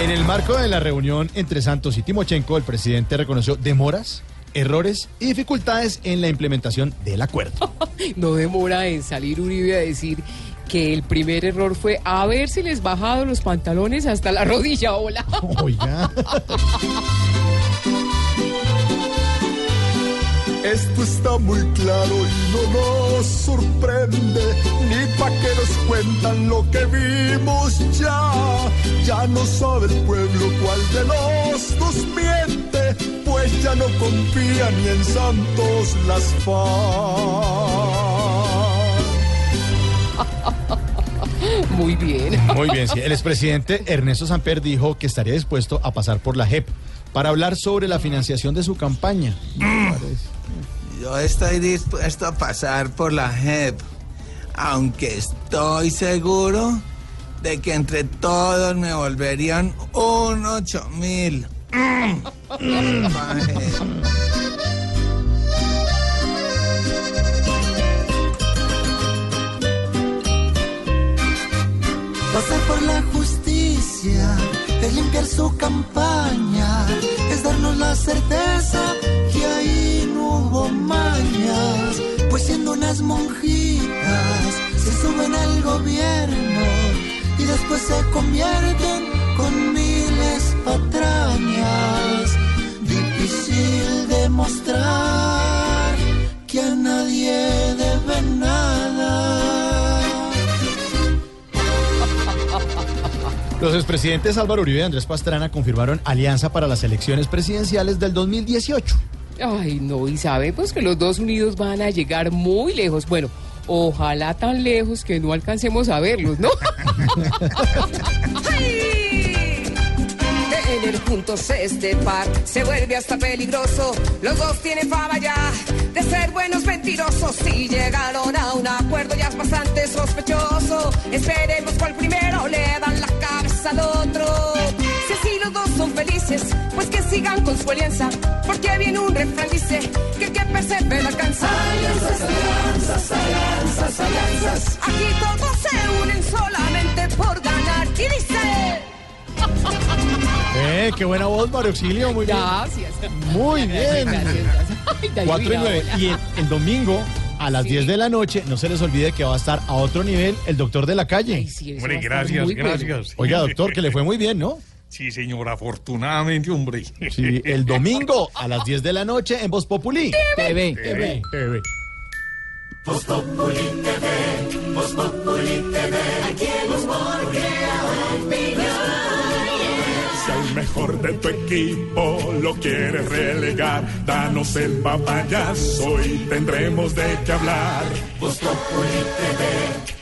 En el marco de la reunión entre Santos y Timochenko, el presidente reconoció demoras, errores y dificultades en la implementación del acuerdo. No demora en salir Uribe a decir que el primer error fue haberse bajado los pantalones hasta la rodilla, hola. Oiga. Esto está muy claro y no nos sorprende, ni pa' que nos cuentan lo que vimos ya. Ya no sabe el pueblo cuál de los dos miente, pues ya no confía ni en Santos las FARC. Muy bien. Muy bien, sí. El expresidente Ernesto Samper dijo que estaría dispuesto a pasar por la JEP para hablar sobre la financiación de su campaña. Yo estoy dispuesto a pasar por la JEP, aunque estoy seguro de que entre todos me volverían un ocho mil. Pasar por la justicia es limpiar su campaña, es darnos la certeza que ahí no hubo mañas, pues siendo unas monjitas se suben al gobierno y después se convierten con Los expresidentes Álvaro Uribe y Andrés Pastrana confirmaron alianza para las elecciones presidenciales del 2018. Ay, no, y sabe pues que los dos unidos van a llegar muy lejos. Bueno, ojalá tan lejos que no alcancemos a verlos, ¿no? Tener juntos este par se vuelve hasta peligroso. Los dos tienen fama ya de ser buenos mentirosos. Si llegaron a un acuerdo ya es bastante sospechoso. Esperemos su alianza. Porque viene un refrán dice que el que persevera alcanza. Alianzas, alianzas, alianzas, alianzas. Aquí todos se unen solamente por ganar. Y dice... Eh, qué buena voz, Mario Auxilio, muy bien. Gracias. Muy bien. Gracias, gracias. Ay, David, 4 y 9. hola. Y el, el domingo a las Sí. 10 de la noche, no se les olvide que va a estar a otro nivel el doctor de la calle. Ay, sí, Hombre, gracias, bueno. gracias. Oiga, doctor, que le fue muy bien, ¿no? Sí, señor, afortunadamente, hombre. Sí, el domingo a las 10 de la noche en Voz Populi. TV. TV. TV. Si al mejor de tu equipo lo quieres relegar, danos el papayazo y tendremos de qué hablar. Voz Populi TV,